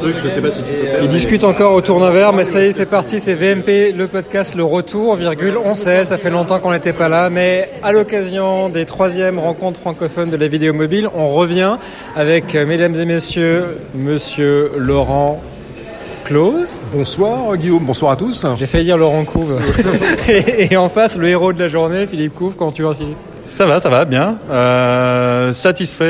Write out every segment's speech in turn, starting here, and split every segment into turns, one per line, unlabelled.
truc, je sais pas si tu peux faire.
Ils discutent encore autour d'un verre, mais ça y est, c'est parti, c'est VMP, le podcast, le retour, virgule, on sait, ça fait longtemps qu'on n'était pas là, mais à l'occasion des troisièmes rencontres francophones de la vidéo mobile, on revient avec, euh, mesdames et messieurs, monsieur Laurent Close.
Bonsoir Guillaume, bonsoir à tous.
J'ai failli dire Laurent Couve. et, et en face, le héros de la journée, Philippe Couve, comment tu vas Philippe?
Ça va, ça va, bien. Euh, satisfait,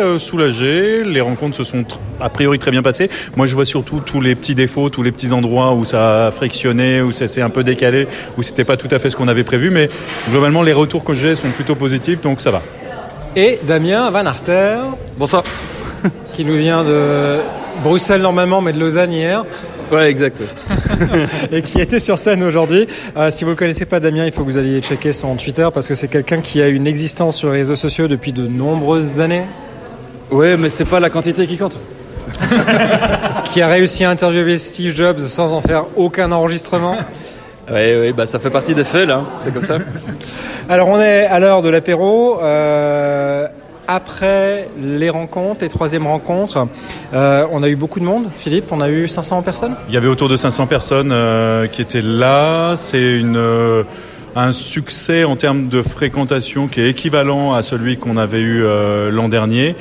euh, soulagé. Les rencontres se sont a priori très bien passées. Moi, je vois surtout tous les petits défauts, tous les petits endroits où ça a frictionné, où ça s'est un peu décalé, où c'était pas tout à fait ce qu'on avait prévu. Mais globalement, les retours que j'ai sont plutôt positifs, donc ça va.
Et Damien Van Arter,
Bonsoir.
qui nous vient de Bruxelles normalement, mais de Lausanne hier.
Ouais, exact.
et qui était sur scène aujourd'hui. Euh, si vous ne le connaissez pas, Damien, il faut que vous alliez checker son Twitter parce que c'est quelqu'un qui a une existence sur les réseaux sociaux depuis de nombreuses années,
Ouais, mais c'est pas la quantité qui compte.
qui a réussi à interviewer Steve Jobs sans en faire aucun enregistrement.
Ouais, ouais, bah ça fait partie des faits là, c'est comme ça.
Alors on est à l'heure de l'apéro. Euh, après les rencontres, les troisièmes rencontres, euh, on a eu beaucoup de monde. Philippe, on a eu 500 personnes?
Il y avait autour de 500 personnes euh, qui étaient là. C'est une euh, un succès en termes de fréquentation qui est équivalent à celui qu'on avait eu l'an dernier.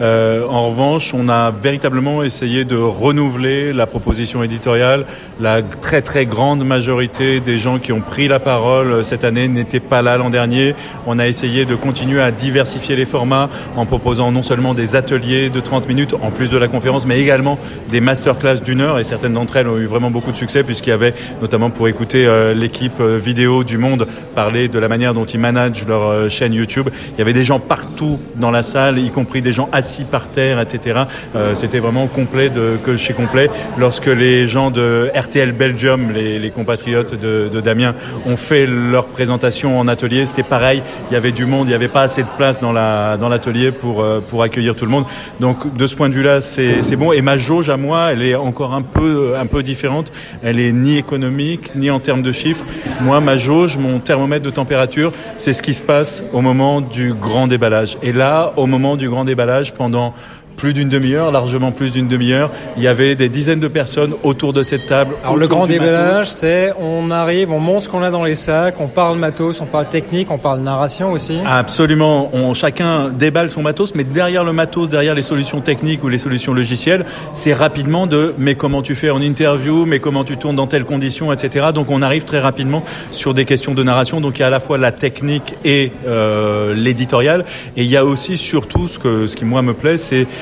Euh, en revanche, on a véritablement essayé de renouveler la proposition éditoriale. La très très grande majorité des gens qui ont pris la parole euh, cette année n'étaient pas là l'an dernier. On a essayé de continuer à diversifier les formats en proposant non seulement des ateliers de 30 minutes en plus de la conférence, mais également des masterclass d'une heure. Et certaines d'entre elles ont eu vraiment beaucoup de succès puisqu'il y avait notamment pour écouter euh, l'équipe euh, vidéo du Monde parler de la manière dont ils managent leur chaîne YouTube. Il y avait des gens partout dans la salle, y compris des gens assis par terre, etc. Euh, C'était vraiment complet de, que chez complet. Lorsque les gens de RTL Belgium, les, compatriotes de, Damien, ont fait leur présentation en atelier, c'était pareil. Il y avait du monde, il n'y avait pas assez de place dans la dans l'atelier pour euh, pour accueillir tout le monde. Donc de ce point de vue-là, c'est c'est bon. Et ma jauge à moi, elle est encore un peu un peu différente. Elle est ni économique ni en termes de chiffres. Moi, ma jauge, mon thermomètre de température, c'est ce qui se passe au moment du grand déballage. Et là, au moment du grand déballage, pendant plus d'une demi-heure, largement plus d'une demi-heure, il y avait des dizaines de personnes autour de cette table.
Alors le grand déballage, c'est on arrive, on montre ce qu'on a dans les sacs, on parle matos, on parle technique, on parle narration aussi.
Absolument. On, chacun déballe son matos, mais derrière le matos, derrière les solutions techniques ou les solutions logicielles, c'est rapidement de mais comment tu fais en interview, mais comment tu tournes dans telles conditions, etc. Donc on arrive très rapidement sur des questions de narration. Donc il y a à la fois la technique et euh, l'éditorial, et il y a aussi surtout ce que ce qui moi me plaît, c'est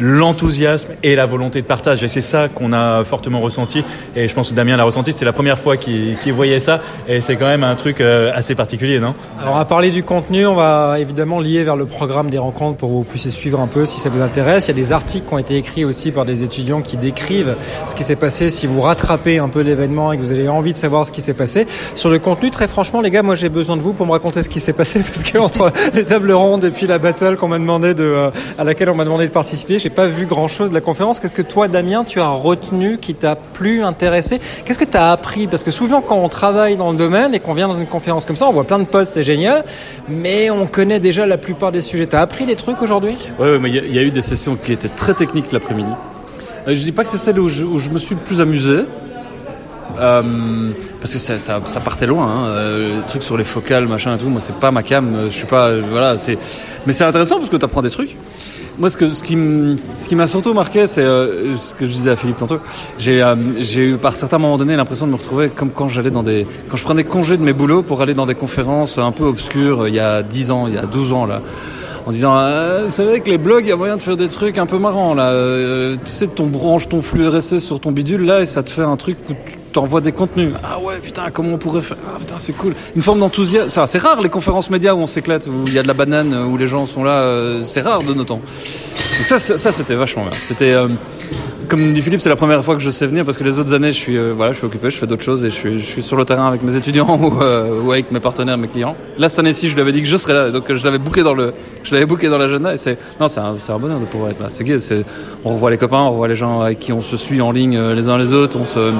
l'enthousiasme et la volonté de partage. Et c'est ça qu'on a fortement ressenti. Et je pense que Damien l'a ressenti. C'est la première fois qu'il qu'il voyait ça. Et c'est quand même un truc euh, assez particulier, non?
Alors va parler du contenu, on va évidemment lier vers le programme des rencontres pour que vous puissiez suivre un peu si ça vous intéresse. Il y a des articles qui ont été écrits aussi par des étudiants qui décrivent ce qui s'est passé si vous rattrapez un peu l'événement et que vous avez envie de savoir ce qui s'est passé. Sur le contenu, très franchement les gars, moi j'ai besoin de vous pour me raconter ce qui s'est passé parce que entre les tables rondes et puis la battle qu'on m'a demandé de, euh, à laquelle on m'a demandé de participer, j'ai pas vu grand chose de la conférence. Qu'est-ce que toi Damien, tu as retenu qui t'a plus intéressé? Qu'est-ce que tu as appris? Parce que souvent quand on travaille dans le domaine et qu'on vient dans une conférence comme ça, on voit plein de potes, c'est génial, mais on connaît déjà la plupart des sujets. T'as appris des trucs aujourd'hui?
Ouais, mais il y, a- eu des sessions qui étaient très techniques l'après-midi. Euh, je dis pas que c'est celle où je, me suis le plus amusé. Euh, parce que ça, partait loin, hein. euh, les trucs sur les focales, machin et tout. Moi, c'est pas ma cam. euh, Je suis pas, euh, voilà. C'est, mais c'est intéressant parce que tu apprends des trucs. Moi, ce que ce qui m'a surtout marqué, c'est euh, ce que je disais à Philippe tantôt. J'ai euh, eu par certains moments donnés l'impression de me retrouver comme quand j'allais dans des quand je prenais congé de mes boulots pour aller dans des conférences un peu obscures euh, il y a 10 ans, il y a 12 ans là en disant euh, vous savez que les blogs il y a moyen de faire des trucs un peu marrants là. Euh, tu sais ton branche ton flux RSS sur ton bidule là et ça te fait un truc où tu t'envoies des contenus. Ah ouais putain comment on pourrait faire? Ah putain c'est cool. Une forme d'enthousiasme. Ça, c'est rare les conférences médias où on s'éclate où il y a de la banane où les gens sont là euh, c'est rare de nos temps. Donc ça ça c'était vachement bien. C'était euh, comme dit Philippe, c'est la première fois que je sais venir parce que les autres années, je suis, euh, voilà, je suis occupé, je fais d'autres choses et je suis, je suis sur le terrain avec mes étudiants ou, euh, ou avec mes partenaires, mes clients. Là, cette année-ci, je lui avais dit que je serais là, donc euh, je l'avais booké dans le, je l'avais booké dans l'agenda et c'est, non, c'est un, c'est un bonheur de pouvoir être là. C'est, gay, c'est, on revoit les copains, on revoit les gens avec qui on se suit en ligne euh, les uns les autres, on se,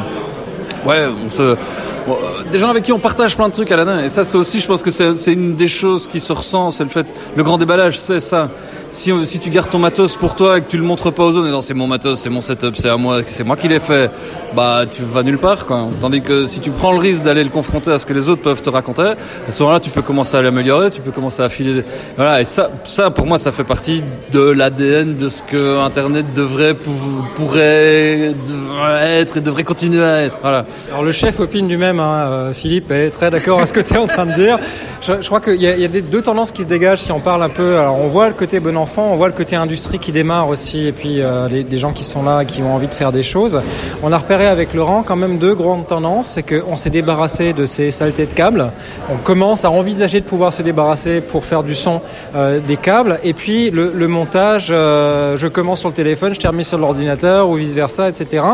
ouais, on se, bon, euh, des gens avec qui on partage plein de trucs à l'année. Et ça, c'est aussi, je pense que c'est une des choses qui se ressent, c'est le fait, le grand déballage, c'est ça. Si, si tu gardes ton matos pour toi et que tu le montres pas aux autres, non, c'est mon matos, c'est mon setup, c'est à moi, c'est moi qui l'ai fait, bah, tu vas nulle part, quoi. Tandis que si tu prends le risque d'aller le confronter à ce que les autres peuvent te raconter, à ce moment-là, tu peux commencer à l'améliorer, tu peux commencer à filer, voilà. Et ça, ça, pour moi, ça fait partie de l'ADN de ce que Internet devrait, pourrait, devrait être et devrait continuer à être, voilà.
Alors, le chef opine du même, hein, euh, Philippe est très d'accord à ce que tu es en train de dire. Je, crois qu'il y, a, des, deux tendances qui se dégagent si on parle un peu. Alors, on voit le côté bon enfant, on voit le côté industrie qui démarre aussi, et puis euh, les, des gens qui sont là, qui ont envie de faire des choses. On a repéré avec Laurent quand même deux grandes tendances, c'est qu'on s'est débarrassé de ces saletés de câbles. On commence à envisager de pouvoir se débarrasser pour faire du son euh, des câbles, et puis le, montage. Je commence sur le téléphone, je termine sur l'ordinateur ou vice versa, etc.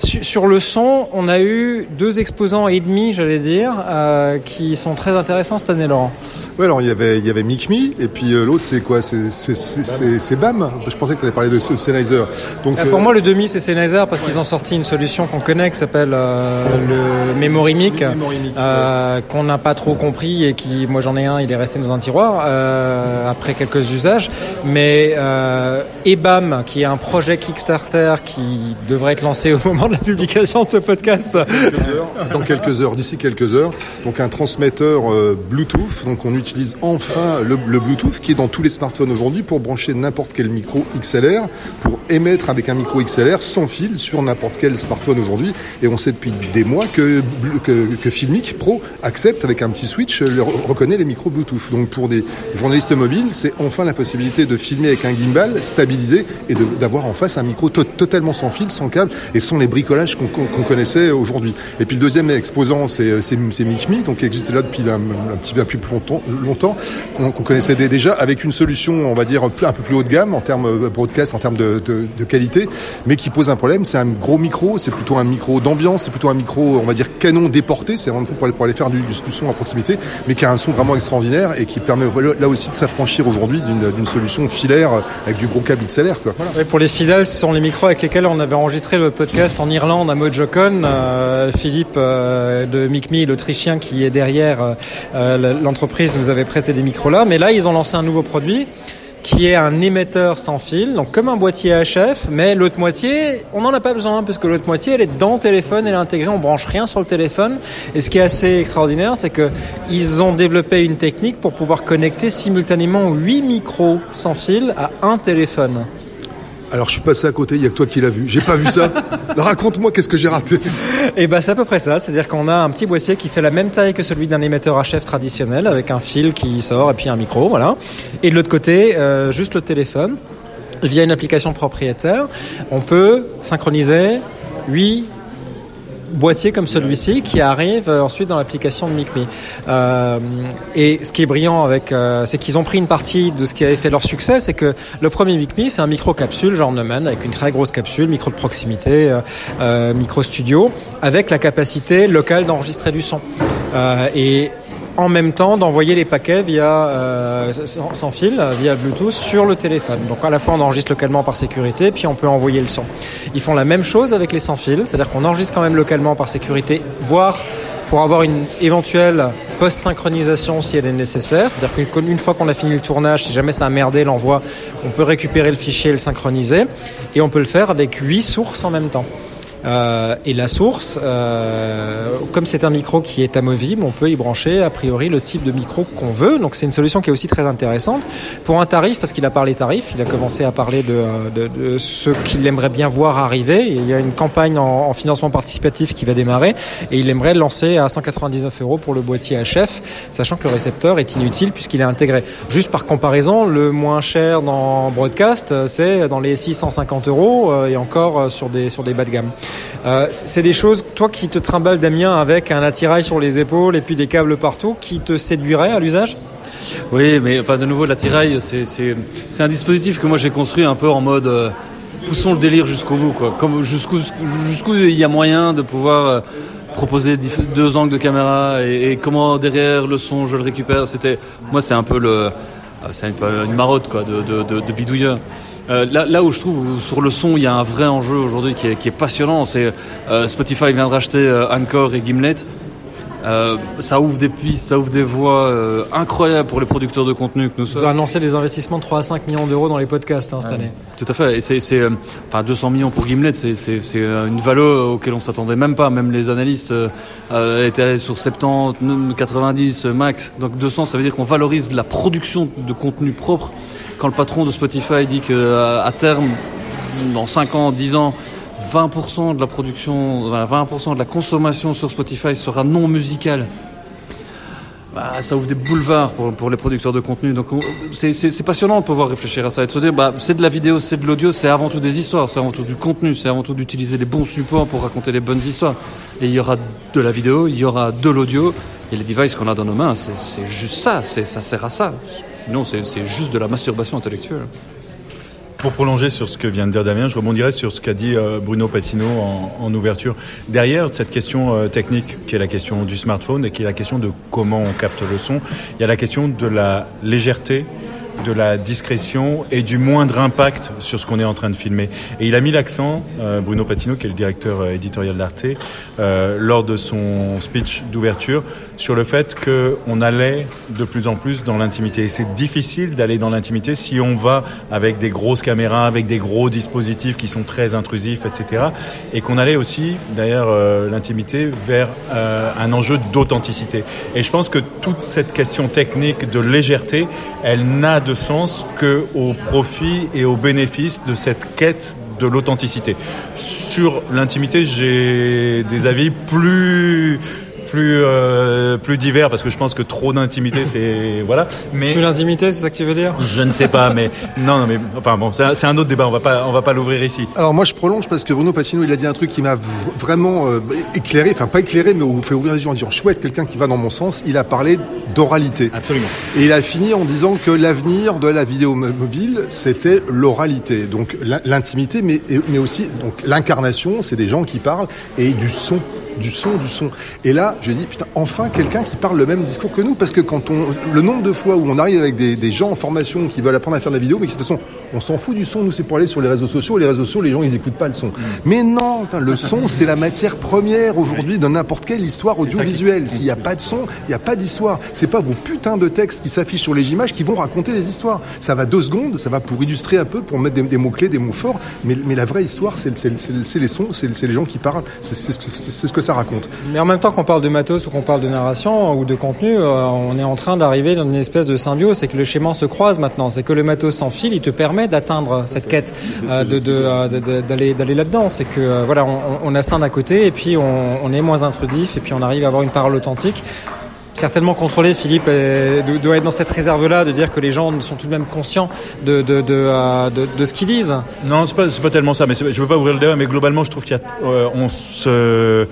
Sur, sur, le son, on a eu deux exposants et demi, j'allais dire, euh, qui sont très intéressants cette année, Laurent.
Ouais, alors il y avait il y avait Micmi et puis euh, l'autre c'est quoi? C'est BAM. Je pensais que tu allais parler de Sennheiser.
Donc euh, pour euh... moi le demi c'est Sennheiser parce qu'ils ont sorti une solution qu'on connaît qui s'appelle euh, le Memory Mic, euh, qu'on n'a pas trop compris et qui moi j'en ai un, il est resté dans un tiroir après quelques usages. Mais EBAM qui est un projet Kickstarter qui devrait être lancé au moment de la publication de ce podcast.
Dans quelques heures, d'ici quelques heures. Donc un transmetteur Bluetooth. Donc on utilise enfin le, Bluetooth qui est dans tous les smartphones aujourd'hui pour brancher n'importe quel micro XLR, pour émettre avec un micro XLR sans fil sur n'importe quel smartphone aujourd'hui. Et on sait depuis des mois que, que, Filmic Pro accepte avec un petit switch, le, reconnaît les micros Bluetooth. Donc pour des journalistes mobiles, c'est enfin la possibilité de filmer avec un gimbal stabilisé et d'avoir en face un micro to totalement sans fil, sans câble et sans les bricolages qu'on qu qu connaissait aujourd'hui. Et puis le deuxième exposant, c'est MicMe, donc qui existe là depuis un, petit peu plus longtemps, qu'on qu connaissait déjà avec une solution, on va dire, un peu plus haut de gamme en termes broadcast, en termes de, qualité, mais qui pose un problème. C'est un gros micro, c'est plutôt un micro d'ambiance, c'est plutôt un micro, on va dire, canon déporté, c'est vraiment pour aller, pour aller faire du, du, son à proximité, mais qui a un son vraiment extraordinaire et qui permet là aussi de s'affranchir aujourd'hui d'une solution filaire avec du gros câble XLR.
Pour les fidèles, ce sont les micros avec lesquels on avait enregistré le podcast en Irlande à Mojocon. Euh, Philippe euh, de MicMe, l'Autrichien qui est derrière euh, l'entreprise, nous avait prêté des micros là, mais là ils ont lancé un nouveau produit qui est un émetteur sans fil, donc comme un boîtier HF, mais l'autre moitié, on n'en a pas besoin, parce que l'autre moitié, elle est dans le téléphone, elle est intégrée, on branche rien sur le téléphone. Et ce qui est assez extraordinaire, c'est que ils ont développé une technique pour pouvoir connecter simultanément 8 micros sans fil à un téléphone.
Alors je suis passé à côté, il y a que toi qui l'as vu. J'ai pas vu ça. Raconte-moi qu'est-ce que j'ai raté.
Et ben c'est à peu près ça, c'est-à-dire qu'on a un petit boîtier qui fait la même taille que celui d'un émetteur HF traditionnel avec un fil qui sort et puis un micro, voilà. Et de l'autre côté, euh, juste le téléphone via une application propriétaire, on peut synchroniser 8 boîtier comme celui-ci qui arrive ensuite dans l'application de MicMe. Euh, et ce qui est brillant avec, euh, c'est qu'ils ont pris une partie de ce qui avait fait leur succès, c'est que le premier MicMe, c'est un micro capsule genre Neumann avec une très grosse capsule, micro de proximité, euh, euh, micro studio, avec la capacité locale d'enregistrer du son. Euh, et en même temps d'envoyer les paquets via euh, sans, fil, via Bluetooth sur le téléphone. Donc à la fois on enregistre localement par sécurité, puis on peut envoyer le son. Ils font la même chose avec les sans fil, c'est-à-dire qu'on enregistre quand même localement par sécurité, voire pour avoir une éventuelle post-synchronisation si elle est nécessaire. C'est-à-dire qu'une fois qu'on a fini le tournage, si jamais ça a merdé l'envoi, on peut récupérer le fichier et le synchroniser. Et on peut le faire avec huit sources en même temps. Euh, et la source, euh, comme c'est un micro qui est amovible, on peut y brancher a priori le type de micro qu'on veut. Donc c'est une solution qui est aussi très intéressante pour un tarif parce qu'il a parlé tarif. Il a commencé à parler de, de, de ce qu'il aimerait bien voir arriver. Il y a une campagne en, en, financement participatif qui va démarrer et il aimerait lancer à 199 euros pour le boîtier HF, sachant que le récepteur est inutile puisqu'il est intégré. Juste par comparaison, le moins cher dans broadcast, c'est dans les 650 euros et encore sur des sur des bas de gamme. Euh, c'est des choses, toi qui te trimbales Damien avec un attirail sur les épaules et puis des câbles partout, qui te séduiraient à l'usage?
Oui, mais de nouveau, l'attirail, c'est un dispositif que moi j'ai construit un peu en mode euh, poussons le délire jusqu'au bout, quoi. Jusqu'où il y a moyen de pouvoir euh, proposer deux angles de caméra et, comment derrière le son je le récupère. C'était moi, c'est un peu le c'est une, marotte quoi de bidouilleur. Euh, là, où je trouve sur le son il y a un vrai enjeu aujourd'hui qui est, qui est passionnant, c'est euh, Spotify vient de racheter euh, Anchor et Gimlet. Euh, ça ouvre des pistes, ça ouvre des voies euh, incroyables pour les producteurs de contenu que nous
Vous avez
sommes.
annoncé des investissements de 3 à 5 millions d'euros dans les podcasts hein, cette année.
Tout à fait. Et c'est, c'est, euh, enfin, 200 millions pour Gimlet, c'est, c'est, c'est euh, une valeur auquel on s'attendait même pas. Même les analystes euh, euh, étaient sur 70, 90 euh, max. Donc 200, ça veut dire qu'on valorise la production de contenu propre. Quand le patron de Spotify dit que à terme, dans 5 ans, 10 ans, 20% de la production, voilà, 20% de la consommation sur Spotify sera non musicale. Bah, ça ouvre des boulevards pour, les producteurs de contenu. Donc on- c'est, passionnant de pouvoir réfléchir à ça et de se dire bah, c'est de la vidéo, c'est de l'audio, c'est avant tout des histoires, c'est avant tout du contenu, c'est avant tout d'utiliser les bons supports pour raconter les bonnes histoires. Et il y aura de la vidéo, il y aura de l'audio et les devices qu'on a dans nos mains, c'est, juste ça, ça sert à ça. Sinon c'est juste de la masturbation intellectuelle.
Pour prolonger sur ce que vient de dire Damien, je rebondirais sur ce qu'a dit euh, Bruno Patino en, en ouverture. Derrière cette question euh, technique, qui est la question du smartphone et qui est la question de comment on capte le son, il y a la question de la légèreté de la discrétion et du moindre impact sur ce qu'on est en train de filmer. Et il a mis l'accent, euh, Bruno Patino, qui est le directeur euh, éditorial d'Arte, euh, lors de son speech d'ouverture, sur le fait qu'on allait de plus en plus dans l'intimité. Et c'est difficile d'aller dans l'intimité si on va avec des grosses caméras, avec des gros dispositifs qui sont très intrusifs, etc. Et qu'on allait aussi, d'ailleurs, l'intimité vers un enjeu d'authenticité. Et je pense que toute cette question technique de légèreté, elle n'a de sens que au profit et au bénéfice de cette quête de l'authenticité. Sur l'intimité, j'ai des avis plus plus euh, plus divers parce que je pense que trop d'intimité c'est voilà. Mais
Sur l'intimité, c'est ça que tu veux dire?
Je ne sais pas mais non non mais enfin bon c'est un, autre débat on va pas on va pas l'ouvrir ici.
Alors moi je prolonge parce que Bruno Patino il a dit un truc qui m'a vraiment euh, éclairé, enfin pas éclairé mais fait ouvrir les yeux en disant chouette quelqu'un qui va dans mon sens, il a parlé d'oralité.
absolument.
Et il a fini en disant que l'avenir de la vidéo mo- mobile, c'était l'oralité. Donc l'in- l'intimité, mais, mais aussi donc l'incarnation, c'est des gens qui parlent, et du son du son, du son. Et là, j'ai dit, putain, enfin quelqu'un qui parle le même discours que nous, parce que quand on, le nombre de fois où on arrive avec des, des gens en formation qui veulent apprendre à faire de la vidéo, mais qui de toute façon, on s'en fout du son, nous c'est pour aller sur les réseaux sociaux, et les réseaux sociaux, les gens ils écoutent pas le son. Mais non, putain, le son c'est la matière première aujourd'hui de n'importe quelle histoire audiovisuelle. S'il n'y a pas de son, il n'y a pas d'histoire. C'est pas vos putains de textes qui s'affichent sur les images qui vont raconter les histoires. Ça va deux secondes, ça va pour illustrer un peu, pour mettre des, des mots-clés, des mots forts, mais, mais la vraie histoire, c'est les sons, c'est les gens qui parlent, c'est ce, que- que ça raconte.
Mais en même temps qu'on parle de matos ou qu'on parle de narration ou de contenu, euh, on est en train d'arriver dans une espèce de symbiose, c'est que le schéma se croise maintenant. C'est que le matos sans fil, il te permet d'atteindre cette quête, euh, de- de, euh, de- de- d'aller d'aller là-dedans. C'est que euh, voilà, on, on a ça d'un côté et puis on, on est moins intrusif et puis on arrive à avoir une parole authentique. Certainement contrôlé, Philippe do- doit être dans cette réserve-là de dire que les gens sont tout de même conscients de, de, de, euh, de, ce qu'ils disent.
Non, c'est pas, pas tellement ça. Mais je veux pas ouvrir le débat, mais globalement, je trouve qu'il euh,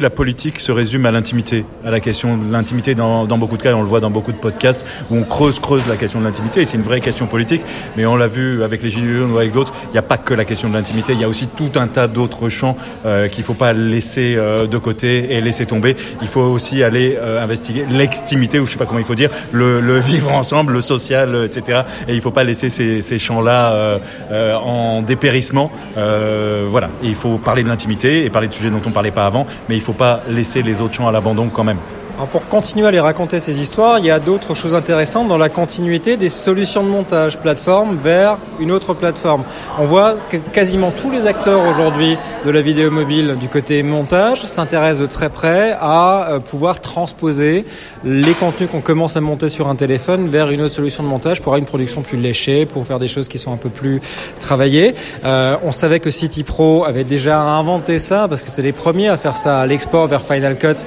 la politique se résume à l'intimité, à la question de l'intimité dans, dans beaucoup de cas. On le voit dans beaucoup de podcasts où on creuse, creuse la question de l'intimité. Et c'est une vraie question politique. Mais on l'a vu avec les gilets jaunes ou avec d'autres. Il n'y a pas que la question de l'intimité. Il y a aussi tout un tas d'autres champs euh, qu'il faut pas laisser euh, de côté et laisser tomber. Il faut aussi aller euh, investiguer l'extimité, ou je sais pas comment il faut dire, le, vivre ensemble, le social, euh, etc. Et il faut pas laisser ces, ces champs-là euh, euh, en dépérissement. Voilà. Il faut parler de l'intimité et parler de sujets dont on parlait pas avant, mais il faut pas laisser les autres champs à l'abandon quand même.
Alors pour continuer à les raconter ces histoires, il y a d'autres choses intéressantes dans la continuité des solutions de montage, plateforme vers une autre plateforme. On voit que quasiment tous les acteurs aujourd'hui de la vidéo mobile du côté montage s'intéressent de très près à euh, pouvoir transposer les contenus qu'on commence à monter sur un téléphone vers une autre solution de montage pour avoir une production plus léchée, pour faire des choses qui sont un peu plus travaillées. Euh, on savait que City Pro avait déjà inventé ça parce que c'était les premiers à faire ça à l'export vers Final Cut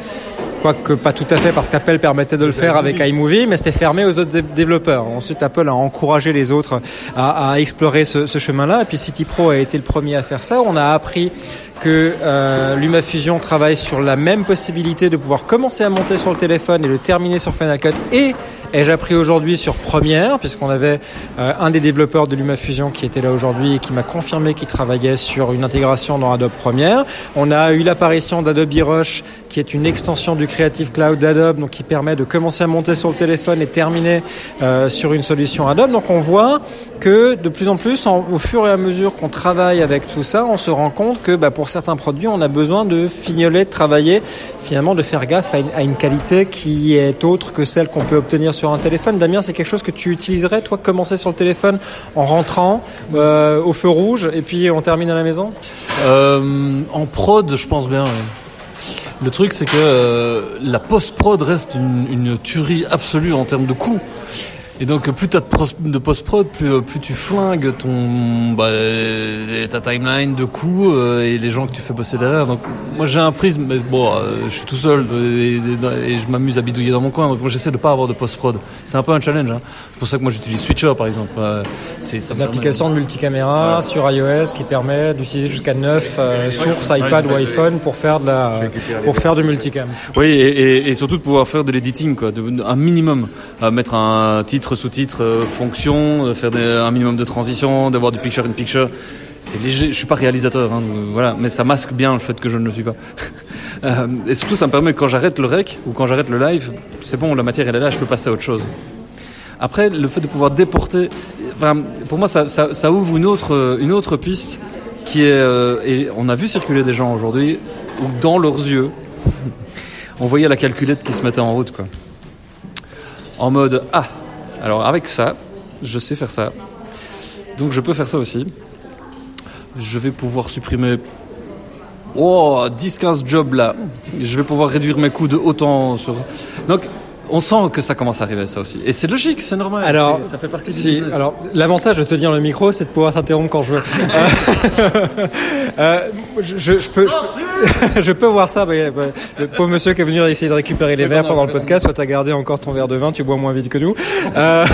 quoique pas tout à fait parce qu'Apple permettait de le faire avec iMovie, mais c'était fermé aux autres dé- développeurs. Ensuite, Apple a encouragé les autres à, à explorer ce, chemin-là, et puis City Pro a été le premier à faire ça. On a appris que euh, LumaFusion travaille sur la même possibilité de pouvoir commencer à monter sur le téléphone et le terminer sur Final Cut et ai-je appris aujourd'hui sur Premiere, puisqu'on avait euh, un des développeurs de LumaFusion qui était là aujourd'hui et qui m'a confirmé qu'il travaillait sur une intégration dans Adobe Premiere. On a eu l'apparition d'Adobe Rush, qui est une extension du Creative Cloud d'Adobe, donc qui permet de commencer à monter sur le téléphone et terminer euh, sur une solution Adobe. Donc on voit que de plus en plus, au fur et à mesure qu'on travaille avec tout ça, on se rend compte que bah, pour pour certains produits, on a besoin de fignoler, de travailler, finalement de faire gaffe à une, qualité qui est autre que celle qu'on peut obtenir sur un téléphone. Damien, c'est quelque chose que tu utiliserais, toi, commencer sur le téléphone en rentrant euh, au feu rouge et puis on termine à la maison?
Euh, En prod, je pense bien. Le truc, c'est que euh, la post-prod reste une, une, tuerie absolue en termes de coût. Et donc plus tu as de post-prod, plus, euh, plus tu flingues ton bah, ta timeline de coups euh, et les gens que tu fais bosser derrière. Donc moi j'ai un prisme, mais bon, euh, je suis tout seul et, je m'amuse à bidouiller dans mon coin. Donc moi j'essaie de pas avoir de post-prod. C'est un peu un challenge. Hein. C'est pour ça que moi j'utilise Switcher par exemple.
c'est une application de multicaméra sur iOS qui permet d'utiliser jusqu'à 9 sources iPad ou iPhone pour faire de la pour faire du multicam.
Oui et, et, surtout de pouvoir faire de l'editing quoi, de, un minimum, mettre un titre sous-titres, euh, fonction, faire un minimum de transition, d'avoir du picture in picture. C'est léger. Je suis pas réalisateur, hein, voilà, mais ça masque bien le fait que je ne le suis pas. Euh, et surtout, ça me permet quand j'arrête le rec ou quand j'arrête le live, c'est bon, la matière elle est là, je peux passer à autre chose. Après, le fait de pouvoir déporter, pour moi, ça, ouvre une autre, une autre piste qui est, euh, et on a vu circuler des gens aujourd'hui où dans leurs yeux, on voyait la calculette qui se mettait en route, quoi. En mode, ah, alors avec ça, je sais faire ça. Donc je peux faire ça aussi. Je vais pouvoir supprimer oh, 10-15 jobs là. Je vais pouvoir réduire mes coûts de autant sur... Donc on sent que ça commence à arriver, ça aussi. Et c'est logique, c'est normal.
Alors, ça fait partie si, Alors, l'avantage de tenir le micro, c'est de pouvoir t'interrompre quand je veux. euh, je, je, peux, je, peux, voir ça. le pauvre monsieur qui est venu essayer de récupérer les verres pendant le podcast, soit t'as gardé encore ton verre de vin, tu bois moins vite que nous.
Euh...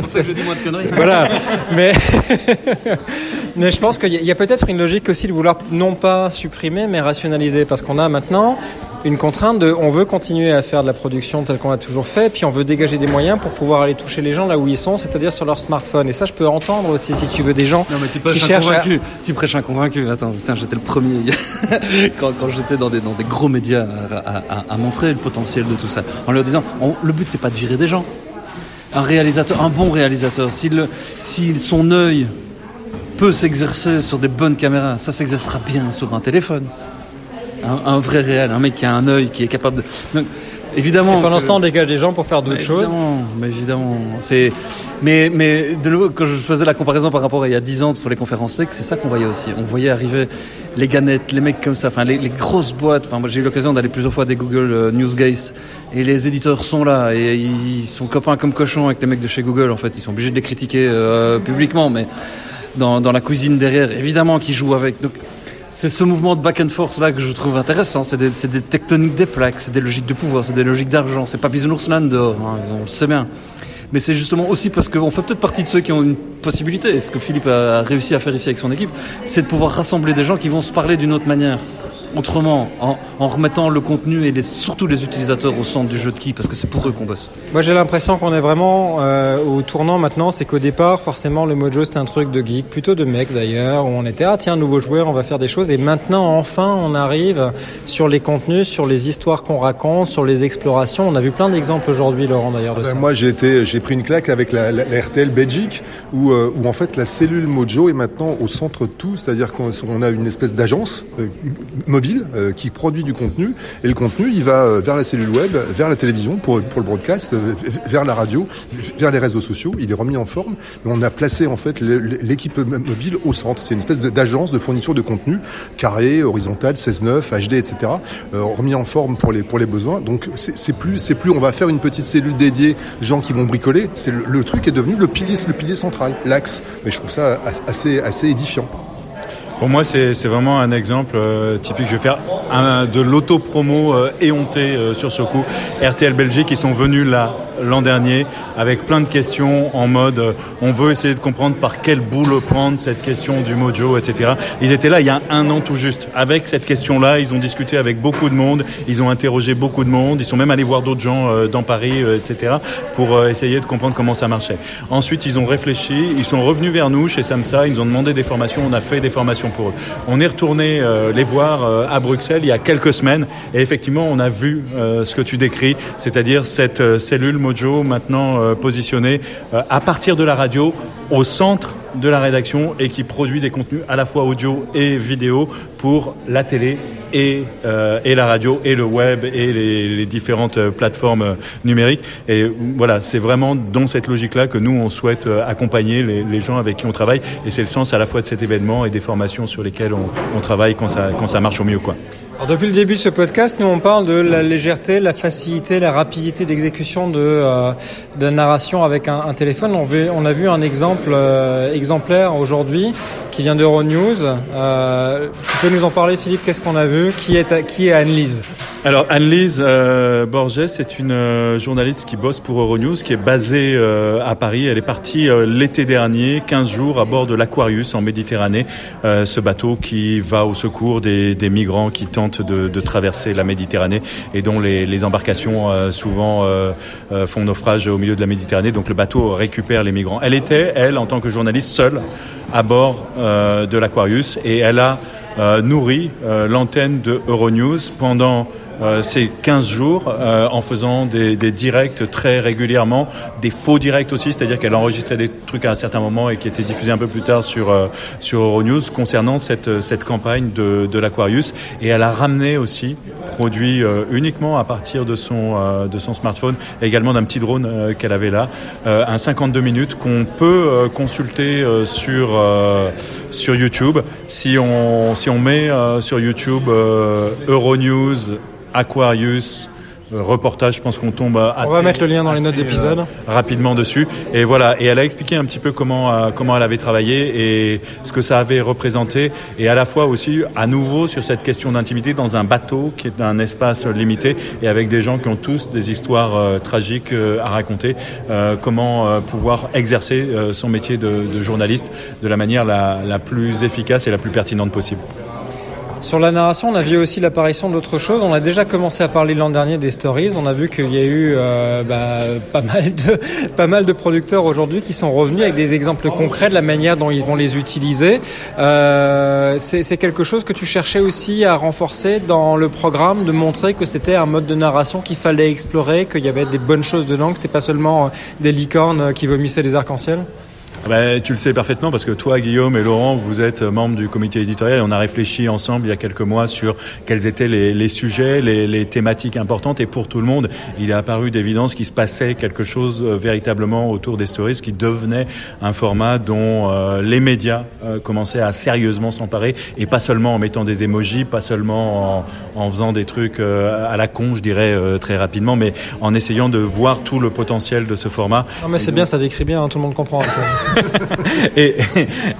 c'est ça que je dis moins de conneries.
Voilà. Mais, mais je pense qu'il y a, a peut-être une logique aussi de vouloir non pas supprimer, mais rationaliser, parce qu'on a maintenant une contrainte de on veut continuer à faire de la production qu'on a toujours fait, puis on veut dégager des moyens pour pouvoir aller toucher les gens là où ils sont, c'est-à-dire sur leur smartphone. Et ça, je peux entendre aussi si tu veux des gens qui cherchent.
Convaincu. Tu prêches un convaincu. Attends, putain, j'étais le premier quand, quand j'étais dans des, dans des gros médias à, à, à, montrer le potentiel de tout ça, en leur disant le but c'est pas de virer des gens. Un réalisateur, un bon réalisateur, si son œil peut s'exercer sur des bonnes caméras, ça s'exercera bien sur un téléphone un, vrai réel, un mec qui a un œil, qui est capable de. Donc, évidemment.
Et pendant ce temps, on dégage des gens pour faire d'autres choses.
Mais évidemment, c'est. Mais, mais de nouveau, quand je faisais la comparaison par rapport à il y a 10 ans sur les conférences tech, c'est ça qu'on voyait aussi. On voyait arriver les ganettes, les mecs comme ça, enfin les, grosses boîtes. Enfin, moi j'ai eu l'occasion d'aller plusieurs fois des Google euh, Newsgates et les éditeurs sont là et ils sont copains comme cochons avec les mecs de chez Google. En fait, ils sont obligés de les critiquer euh, publiquement, mais dans, dans la cuisine derrière, évidemment qu'ils jouent avec. Donc, c'est ce mouvement de back and forth là que je trouve intéressant. C'est des, tectoniques des plaques, c'est des logiques de pouvoir, c'est des logiques d'argent. C'est pas Bisounours Land dehors, hein, on le sait bien. Mais c'est justement aussi parce qu'on fait peut-être partie de ceux qui ont une possibilité. Et ce que Philippe a réussi à faire ici avec son équipe, c'est de pouvoir rassembler des gens qui vont se parler d'une autre manière autrement, en, en, remettant le contenu et les, surtout les utilisateurs au centre du jeu de qui, parce que c'est pour eux qu'on bosse.
Moi j'ai l'impression qu'on est vraiment euh, au tournant maintenant, c'est qu'au départ forcément le Mojo c'était un truc de geek, plutôt de mec d'ailleurs, où on était ah tiens nouveau joueur, on va faire des choses, et maintenant enfin on arrive sur les contenus, sur les histoires qu'on raconte, sur les explorations. On a vu plein d'exemples aujourd'hui Laurent d'ailleurs de
ben,
ça.
Moi j'ai été, j'ai pris une claque avec la, la, RTL Belgique où, euh, où en fait la cellule Mojo est maintenant au centre de tout, c'est-à-dire qu'on a une espèce d'agence euh, mobile euh, qui produit du contenu et le contenu il va euh, vers la cellule web, vers la télévision pour, le broadcast, euh, vers la radio, vers les réseaux sociaux. Il est remis en forme. On a placé en fait l'équipe mobile au centre. C'est une espèce d'agence de fourniture de contenu carré, horizontal, 16:9, HD, etc. remis en forme pour les pour besoins. Donc c'est plus c'est plus on va faire une petite cellule dédiée gens qui vont bricoler. Le, truc est devenu le pilier le pilier central, l'axe. Mais je trouve ça assez assez édifiant.
Pour moi, c'est vraiment un exemple euh, typique. Je vais faire un, de l'auto-promo euh, éhonté euh, sur ce coup. RTL Belgique, ils sont venus là l'an dernier avec plein de questions en mode euh, on veut essayer de comprendre par quel bout prendre cette question du mojo, etc. Ils étaient là il y a un an tout juste. Avec cette question-là, ils ont discuté avec beaucoup de monde, ils ont interrogé beaucoup de monde, ils sont même allés voir d'autres gens euh, dans Paris, euh, etc. pour essayer de comprendre comment ça marchait. Ensuite, ils ont réfléchi, ils sont revenus vers nous chez Samsa, ils nous ont demandé des formations, on a fait des formations pour eux. On est retourné les voir à Bruxelles il y a quelques semaines et effectivement, on a vu ce que tu décris, c'est-à-dire cette cellule Mojo maintenant euh, positionné euh, à partir de la radio au centre de la rédaction et qui produit des contenus à la fois audio et vidéo pour la télé et, euh, et la radio et le web et les, différentes plateformes numériques. Et voilà, c'est vraiment dans cette logique-là que nous, on souhaite accompagner les, les, gens avec qui on travaille. Et c'est le sens à la fois de cet événement et des formations sur lesquelles on, on travaille quand ça, quand ça marche au mieux. Quoi.
Depuis le début de ce podcast, nous on parle de la légèreté, la facilité, la rapidité d'exécution de, euh, la narration avec un, téléphone. On, a vu un exemple euh, exemplaire aujourd'hui qui vient d'Euronews. Euh, tu peux nous en parler, Philippe Qu'est-ce qu'on a vu? Qui est, qui est Anne-Lise?
Alors Anne-Lise euh, Borges c'est une euh, journaliste qui bosse pour Euronews, qui est basée euh, à Paris. Elle est partie euh, l'été dernier, 15 jours à bord de l'Aquarius en Méditerranée, ce bateau qui va au secours des, des migrants qui tentent de, de, traverser la Méditerranée et dont les, les embarcations souvent font naufrage au milieu de la Méditerranée. Donc le bateau récupère les migrants. Elle était, elle, en tant que journaliste, seule à bord de l'Aquarius et elle a nourri l'antenne de Euronews pendant euh, ces 15 jours euh, en faisant des, des, directs très régulièrement, des faux directs aussi, c'est-à-dire qu'elle enregistrait des trucs à un certain moment et qui étaient diffusés un peu plus tard sur euh, sur Euronews concernant cette cette campagne de, de l'Aquarius. Et elle a ramené aussi produit euh, uniquement à partir de son euh, de son smartphone et également d'un petit drone euh, qu'elle avait là. Un 52 minutes qu'on peut consulter sur sur YouTube. Si on si on met sur YouTube Euronews Aquarius, reportage, je pense qu'on tombe assez,
On va mettre le lien dans les notes d'épisode. Euh,
rapidement dessus. Et voilà. Et elle a expliqué un petit peu comment euh, comment elle avait travaillé et ce que ça avait représenté. Et à la fois aussi, à nouveau, sur cette question d'intimité dans un bateau qui est un espace limité et avec des gens qui ont tous des histoires euh, tragiques euh, à raconter. Euh, comment pouvoir exercer son métier de, de, journaliste de la manière la, la plus efficace et la plus pertinente possible.
Sur la narration, on a vu aussi l'apparition d'autres choses. On a déjà commencé à parler l'an dernier des stories. On a vu qu'il y a eu euh, bah, pas mal de pas mal de producteurs aujourd'hui qui sont revenus avec des exemples concrets de la manière dont ils vont les utiliser. Euh, c'est quelque chose que tu cherchais aussi à renforcer dans le programme, de montrer que c'était un mode de narration qu'il fallait explorer, qu'il y avait des bonnes choses dedans, que c'était pas seulement des licornes qui vomissaient des arcs-en-ciel?
Ben, tu le sais parfaitement parce que toi, Guillaume et Laurent, vous êtes membres du comité éditorial et on a réfléchi ensemble il y a quelques mois sur quels étaient les, les sujets, les, les, thématiques importantes et pour tout le monde, il est apparu d'évidence qu'il se passait quelque chose euh, véritablement autour des stories qui devenait un format dont euh, les médias euh, commençaient à sérieusement s'emparer et pas seulement en mettant des émojis, pas seulement en, en faisant des trucs euh, à la con, je dirais euh, très rapidement, mais en essayant de voir tout le potentiel de ce format.
Non mais c'est bien, ça décrit bien, hein, tout le monde comprend.
et,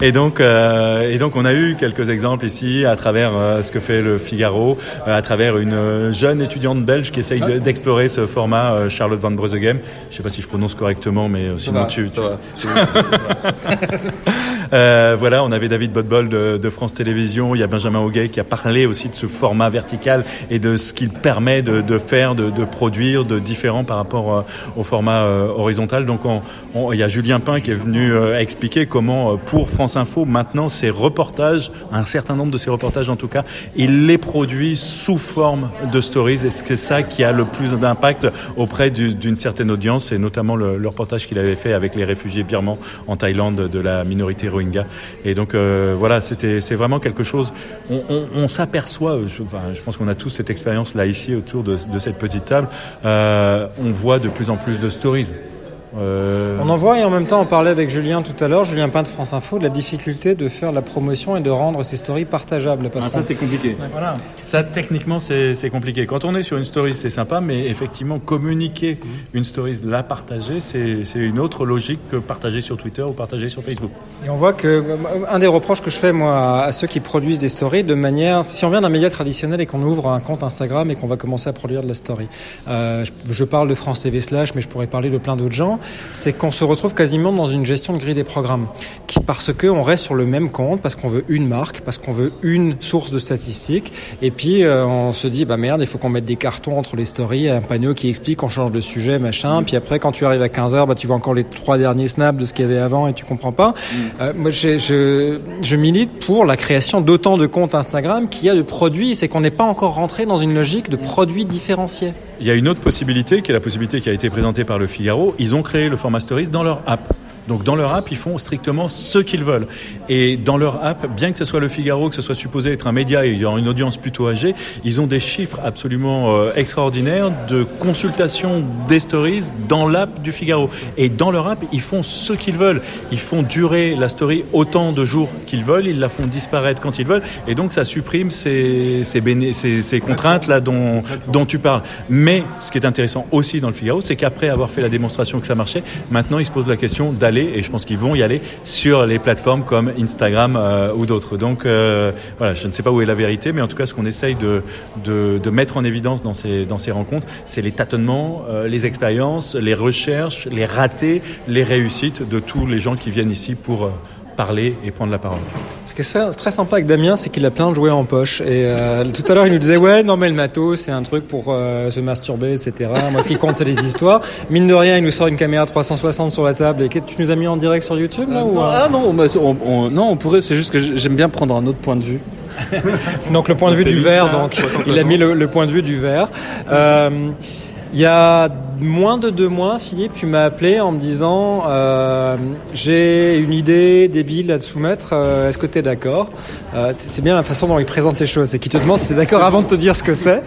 et, donc, euh, et donc, on a eu quelques exemples ici à travers euh, ce que fait le Figaro, euh, à travers une jeune étudiante belge qui essaye d'explorer ce format, Charlotte Van Breusegem. Je ne sais pas si je prononce correctement, mais sinon
va,
tu.
tu...
voilà, on avait David Bodbol de, de, France Télévisions. Il y a Benjamin Auguet qui a parlé aussi de ce format vertical et de ce qu'il permet de, de faire, de, de, produire, de différent par rapport au format horizontal. Donc, on, on, il y a Julien Pain qui est venu euh, expliquer comment, euh, pour France Info, maintenant, ces reportages, un certain nombre de ces reportages en tout cas, il les produit sous forme de stories. Et c'est ça qui a le plus d'impact auprès d'une certaine audience, et notamment le, le reportage qu'il avait fait avec les réfugiés birmans en Thaïlande de la minorité Rohingya. Et donc, euh, voilà, c'était c'est vraiment quelque chose. On, on, on s'aperçoit, je, enfin, je, pense qu'on a tous cette expérience là ici autour de, de cette petite table. Euh, on voit de plus en plus de stories.
Euh... On en voit et en même temps on parlait avec Julien tout à l'heure, Julien Pain de France Info, de la difficulté de faire la promotion et de rendre ces stories partageables.
Parce ah, ça c'est compliqué. Ouais, voilà. Ça techniquement c'est compliqué. Quand on est sur une story c'est sympa, mais effectivement communiquer une story, la partager, c'est une autre logique que partager sur Twitter ou partager sur Facebook.
Et on voit que un des reproches que je fais moi à ceux qui produisent des stories de manière, si on vient d'un média traditionnel et qu'on ouvre un compte Instagram et qu'on va commencer à produire de la story, euh, je parle de France TV slash, mais je pourrais parler de plein d'autres gens c'est qu'on se retrouve quasiment dans une gestion de grille des programmes, qui, parce que on reste sur le même compte, parce qu'on veut une marque, parce qu'on veut une source de statistiques, et puis euh, on se dit bah merde, il faut qu'on mette des cartons entre les stories, un panneau qui explique qu'on change de sujet, machin, mmh. puis après quand tu arrives à 15 h bah tu vois encore les trois derniers snaps de ce qu'il y avait avant et tu comprends pas. Mmh. Euh, moi je, je, je milite pour la création d'autant de comptes Instagram qu'il y a de produits, c'est qu'on n'est pas encore rentré dans une logique de produits différenciés.
Il y a une autre possibilité qui est la possibilité qui a été présentée par le Figaro. Ils ont créé le format Stories dans leur app. Donc dans leur app, ils font strictement ce qu'ils veulent. Et dans leur app, bien que ce soit le Figaro, que ce soit supposé être un média et ayant une audience plutôt âgée, ils ont des chiffres absolument euh, extraordinaires de consultation des stories dans l'app du Figaro. Et dans leur app, ils font ce qu'ils veulent. Ils font durer la story autant de jours qu'ils veulent, ils la font disparaître quand ils veulent, et donc ça supprime ces, ces, ces, ces contraintes là dont, dont tu parles. Mais ce qui est intéressant aussi dans le Figaro, c'est qu'après avoir fait la démonstration que ça marchait, maintenant ils se posent la question d'aller, et je pense qu'ils vont y aller, sur les plateformes comme Instagram euh, ou d'autres. Donc euh, voilà, je ne sais pas où est la vérité, mais en tout cas ce qu'on essaye de, de, mettre en évidence dans ces, dans ces rencontres, c'est les tâtonnements, euh, les expériences, les recherches, les ratés, les réussites de tous les gens qui viennent ici pour parler et prendre la parole.
Ce qui est très sympa avec Damien, c'est qu'il a plein de jouets en poche. Et euh, tout à l'heure, il nous disait ouais, non mais le matos, c'est un truc pour euh, se masturber, etc. Moi, ce qui compte, c'est les histoires. Mine de rien, il nous sort une caméra 360 sur la table. Et tu nous as mis en direct sur YouTube là ou,
Ah non, on, on, non, on pourrait. C'est juste que j'aime bien prendre un autre point de vue.
donc le point de vue du verre. Donc il a mis le, le, point de vue du verre. Euh, il y a moins de deux mois, Philippe, tu m'as appelé en me disant euh, j'ai une idée débile à te soumettre. Euh, Est-ce que tu es d'accord? Euh, C'est bien la façon dont il présente les choses. C'est qu'il te demande si tu d'accord avant de te dire ce que c'est.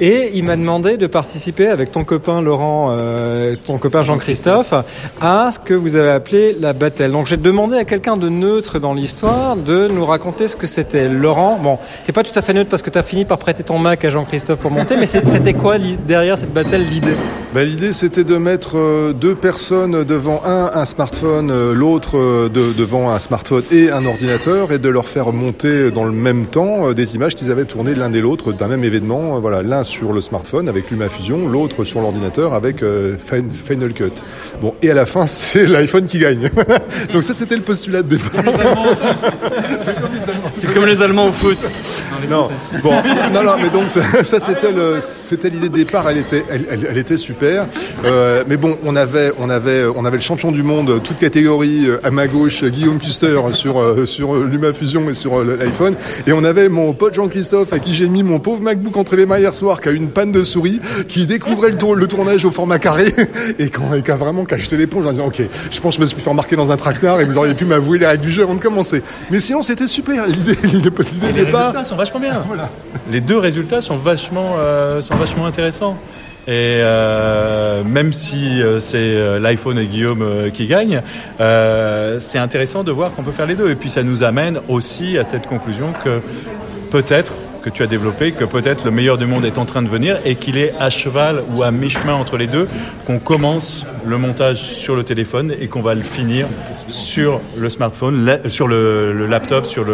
Et il m'a demandé de participer avec ton copain Laurent, euh, ton copain Jean-Christophe, à ce que vous avez appelé la battle. Donc j'ai demandé à quelqu'un de neutre dans l'histoire de nous raconter ce que c'était. Laurent, bon, t'es pas tout à fait neutre parce que tu as fini par prêter ton Mac à Jean-Christophe pour monter, mais c'était quoi derrière cette battle l'idée?
Ben, L'idée, c'était de mettre euh, deux personnes devant un, un smartphone, euh, l'autre euh, de, devant un smartphone et un ordinateur, et de leur faire monter dans le même temps des images qu'ils avaient tournées l'un et l'autre d'un même événement. Voilà, l'un sur le smartphone avec LumaFusion, l'autre sur l'ordinateur avec Final Cut. Bon, et à la fin, c'est l'iPhone qui gagne. Donc ça, c'était le postulat de départ.
c'est comme les Allemands. C'est comme les Allemands au foot.
Non, bon, non, non, mais donc ça, ça c'était le, c'était l'idée de départ. Elle était, elle, elle, elle était super. Euh, mais bon, on avait, on avait, on avait le champion du monde, toute catégorie à ma gauche, Guillaume Custer sur sur LumaFusion et sur l'iPhone, et on avait mon pote Jean-Christophe à qui j'ai mis mon pauvre MacBook entre les mains hier soir, qui a eu une panne de souris, qui découvrait le, tour, le tournage au format carré et qui a vraiment cacheté l'éponge en disant ok, je pense que je me suis fait remarquer dans un traquenard et vous auriez pu m'avouer les règles du jeu avant de commencer. Mais sinon, c'était super. L'idée,
les résultats sont vachement bien. Voilà. Les deux résultats sont vachement, euh, sont vachement intéressants. Et euh, même si euh, c'est euh, l'iPhone et Guillaume euh, qui gagnent, c'est intéressant de voir qu'on peut faire les deux. Et puis ça nous amène aussi à cette conclusion que peut-être que tu as développé, que peut-être le meilleur du monde est en train de venir et qu'il est à cheval ou à mi-chemin entre les deux, qu'on commence le montage sur le téléphone et qu'on va le finir sur le smartphone, sur le, le laptop, sur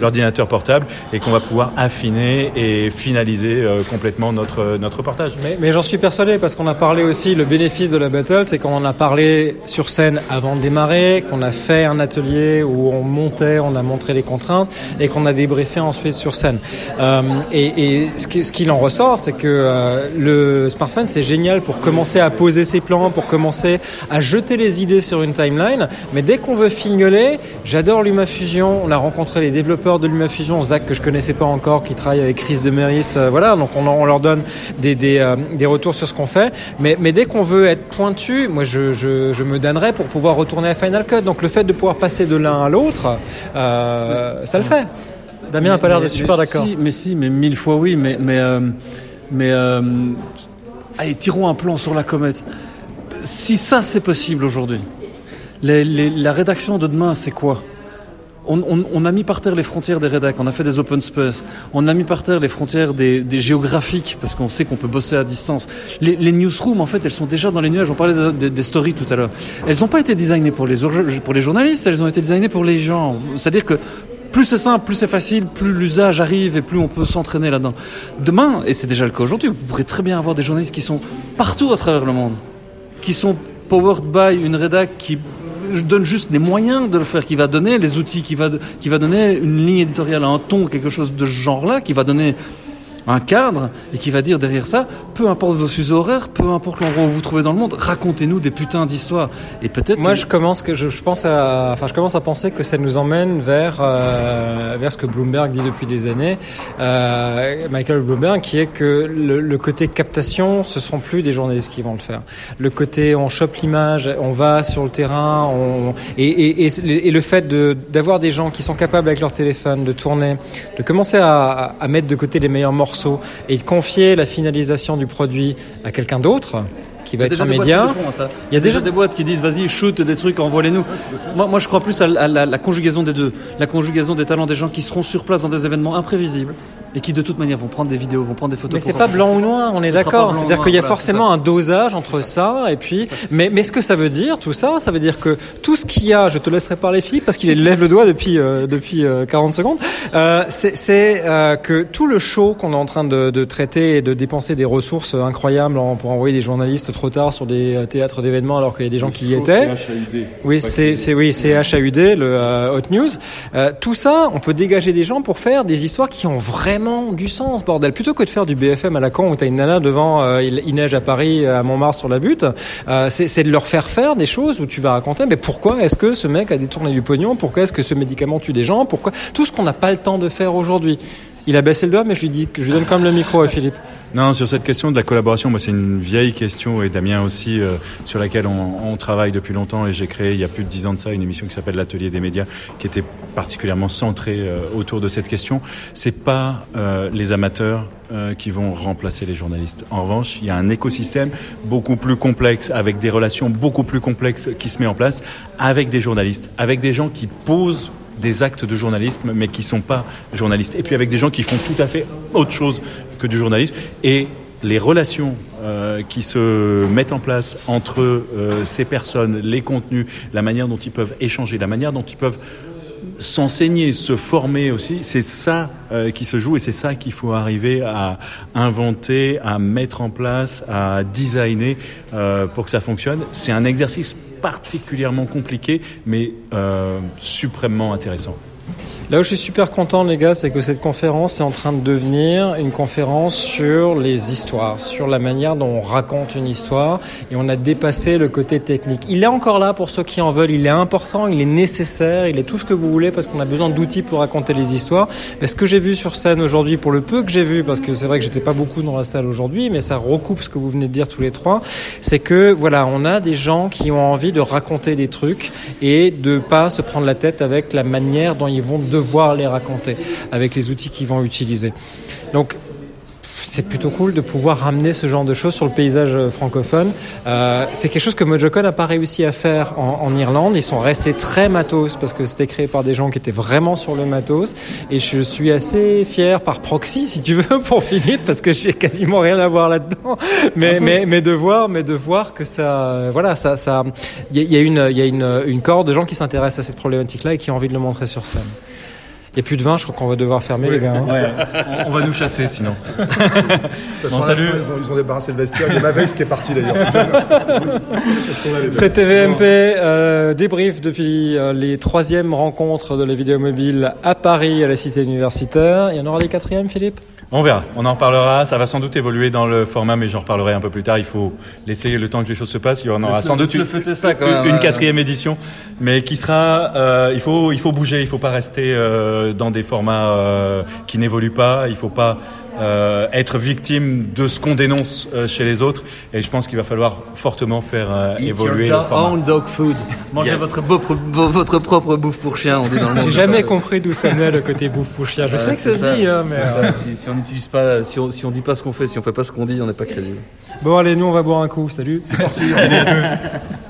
l'ordinateur portable et qu'on va pouvoir affiner et finaliser euh, complètement notre, notre portage.
Mais, j'en suis persuadé parce qu'on a parlé aussi, le bénéfice de la battle, c'est qu'on en a parlé sur scène avant de démarrer, qu'on a fait un atelier où on montait, on a montré les contraintes et qu'on a débriefé ensuite sur scène. Euh, et, et ce qu'il en ressort, c'est que euh, le smartphone, c'est génial pour commencer à poser ses plans, pour commencer à jeter les idées sur une timeline. Mais dès qu'on veut fignoler, j'adore LumaFusion. On a rencontré les développeurs de LumaFusion, Zach que je connaissais pas encore, qui travaille avec Chris Demeris. Euh, voilà, donc on, on, leur donne des, des, euh, des retours sur ce qu'on fait. Mais, mais dès qu'on veut être pointu, moi je, je, je, me donnerais pour pouvoir retourner à Final Cut. Donc le fait de pouvoir passer de l'un à l'autre, euh, ça le fait. Damien n'a pas l'air de super d'accord.
Si, mais si, mais mille fois oui, mais mais euh, mais euh, allez, tirons un plan sur la comète. Si ça c'est possible aujourd'hui, la rédaction de demain c'est quoi? On, a mis par terre les frontières des rédacs, on a fait des open space, on a mis par terre les frontières des, géographiques, parce qu'on sait qu'on peut bosser à distance. Les, newsrooms, en fait, elles sont déjà dans les nuages. On parlait des stories tout à l'heure. Elles n'ont pas été designées pour les, pour les journalistes, elles ont été designées pour les gens. C'est-à-dire que plus c'est simple, plus c'est facile, plus l'usage arrive et plus on peut s'entraîner là-dedans. Demain, et c'est déjà le cas aujourd'hui, vous pourrez très bien avoir des journalistes qui sont partout à travers le monde, qui sont powered by une rédac qui donne juste les moyens de le faire, qui va donner les outils, qui va, qui va donner une ligne éditoriale, un ton, quelque chose de ce genre-là, qui va donner un cadre et qui va dire derrière ça, peu importe vos fuseaux horaires, peu importe l'endroit où vous vous trouvez dans le monde, racontez-nous des putains d'histoires. Et peut-être.
Moi, je commence que je, je, pense à, enfin, je commence à penser que ça nous emmène vers euh, vers ce que Bloomberg dit depuis des années, euh, Michael Bloomberg, qui est que le, le, côté captation, ce seront plus des journalistes qui vont le faire. Le côté on chope l'image, on va sur le terrain, on, et, et, et, et le fait de d'avoir des gens qui sont capables avec leur téléphone de tourner, de commencer à, à mettre de côté les meilleurs morceaux et de confier la finalisation du produit à quelqu'un d'autre qui va être un média.
Il y a déjà des boîtes qui disent vas-y shoot des trucs, envoie-les-nous. Moi, moi, je crois plus à, la, à la, la, conjugaison des deux, la conjugaison des talents des gens qui seront sur place dans des événements imprévisibles et qui de toute manière vont prendre des vidéos, vont prendre des photos.
Mais c'est pas blanc ou noir, on est d'accord. C'est-à-dire qu'il y a voilà, forcément un dosage entre ça et puis. Mais, mais ce que ça veut dire, tout ça, ça veut dire que tout ce qu'il y a, je te laisserai parler Philippe parce qu'il lève le doigt depuis euh, depuis euh, 40 secondes. Euh, c'est euh, que tout le show qu'on est en train de, de, traiter et de dépenser des ressources incroyables en, pour envoyer des journalistes trop tard sur des euh, théâtres d'événements alors qu'il y a des gens le qui y étaient. Oui, c'est c'est oui, c'est HAUD, le euh, Hot News. tout ça, on peut dégager des gens pour faire des histoires qui ont vraiment du sens, bordel. Plutôt que de faire du BFM à la con où t'as une nana devant, euh, il, neige à Paris, à Montmartre sur la butte, euh, c'est de leur faire faire des choses où tu vas raconter, mais pourquoi est-ce que ce mec a détourné du pognon? Pourquoi est-ce que ce médicament tue des gens? Pourquoi? Tout ce qu'on n'a pas le temps de faire aujourd'hui. Il a baissé le doigt, mais je lui dis je lui donne quand même le micro à Philippe.
Non, sur cette question de la collaboration, moi c'est une vieille question et Damien aussi euh, sur laquelle on, on, travaille depuis longtemps et j'ai créé il y a plus de dix ans de ça une émission qui s'appelle l'Atelier des médias qui était particulièrement centrée euh, autour de cette question. C'est pas euh, les amateurs euh, qui vont remplacer les journalistes. En revanche, il y a un écosystème beaucoup plus complexe avec des relations beaucoup plus complexes qui se met en place avec des journalistes, avec des gens qui posent des actes de journalisme, mais qui sont pas journalistes. Et puis avec des gens qui font tout à fait autre chose que du journalisme. Et les relations euh, qui se mettent en place entre euh, ces personnes, les contenus, la manière dont ils peuvent échanger, la manière dont ils peuvent s'enseigner, se former aussi, c'est ça euh, qui se joue et c'est ça qu'il faut arriver à inventer, à mettre en place, à designer pour que ça fonctionne. C'est un exercice particulièrement compliqué, mais suprêmement intéressant.
Là où je suis super content, les gars, c'est que cette conférence est en train de devenir une conférence sur les histoires, sur la manière dont on raconte une histoire, et on a dépassé le côté technique. Il est encore là pour ceux qui en veulent, il est important, il est nécessaire, il est tout ce que vous voulez parce qu'on a besoin d'outils pour raconter les histoires. Mais ce que j'ai vu sur scène aujourd'hui, pour le peu que j'ai vu, parce que c'est vrai que j'étais pas beaucoup dans la salle aujourd'hui, mais ça recoupe ce que vous venez de dire tous les trois, c'est que voilà, on a des gens qui ont envie de raconter des trucs et de pas se prendre la tête avec la manière dont ils vont devoir les raconter avec les outils qu'ils vont utiliser. Donc c'est plutôt cool de pouvoir ramener ce genre de choses sur le paysage francophone. Euh, c'est quelque chose que Mojocon n'a pas réussi à faire en, en, Irlande. Ils sont restés très matos parce que c'était créé par des gens qui étaient vraiment sur le matos. Et je suis assez fier par proxy, si tu veux, pour Philippe, parce que j'ai quasiment rien à voir là-dedans. Mais, mais, mais de voir, mais de voir que ça, voilà, ça, ça, il y, y, a une, il y a une, une corde de gens qui s'intéressent à cette problématique-là et qui ont envie de le montrer sur scène. N'y a plus de vin, je crois qu'on va devoir fermer, oui. les gars. Hein.
Ouais, on, va nous chasser sinon.
bon, salut. Ils ont, ils ont, débarrassé le vestiaire. Il y a ma veste qui est partie d'ailleurs.
C'était VMP, euh, débrief depuis euh, les troisièmes rencontres de la vidéo mobile à Paris, à la cité universitaire. Il y en aura des quatrièmes, Philippe?
On verra, on en reparlera. Ça va sans doute évoluer dans le format, mais j'en reparlerai un peu plus tard. Il faut laisser le temps que les choses se passent. Il y en aura sans doute une,
ça quand même,
une euh... quatrième édition, mais qui sera. Euh, il faut, il faut bouger. Il faut pas rester euh, dans des formats euh, qui n'évoluent pas. Il faut pas euh, être victime de ce qu'on dénonce euh, chez les autres. Et je pense qu'il va falloir fortement faire euh, évoluer le format.
Own dog food. Mangez yes. votre, beau, votre propre bouffe pour chien, on dit dans le monde.
J'ai jamais compris d'où ça venait le côté bouffe pour chien. Je sais que ça, ça se dit, hein, mais.
Ça. Si, si, on n'utilise pas, si on, si on dit pas ce qu'on fait, si on fait pas ce qu'on dit, on n'est pas crédible.
Bon, allez, nous, on va boire un coup. Salut.
C'est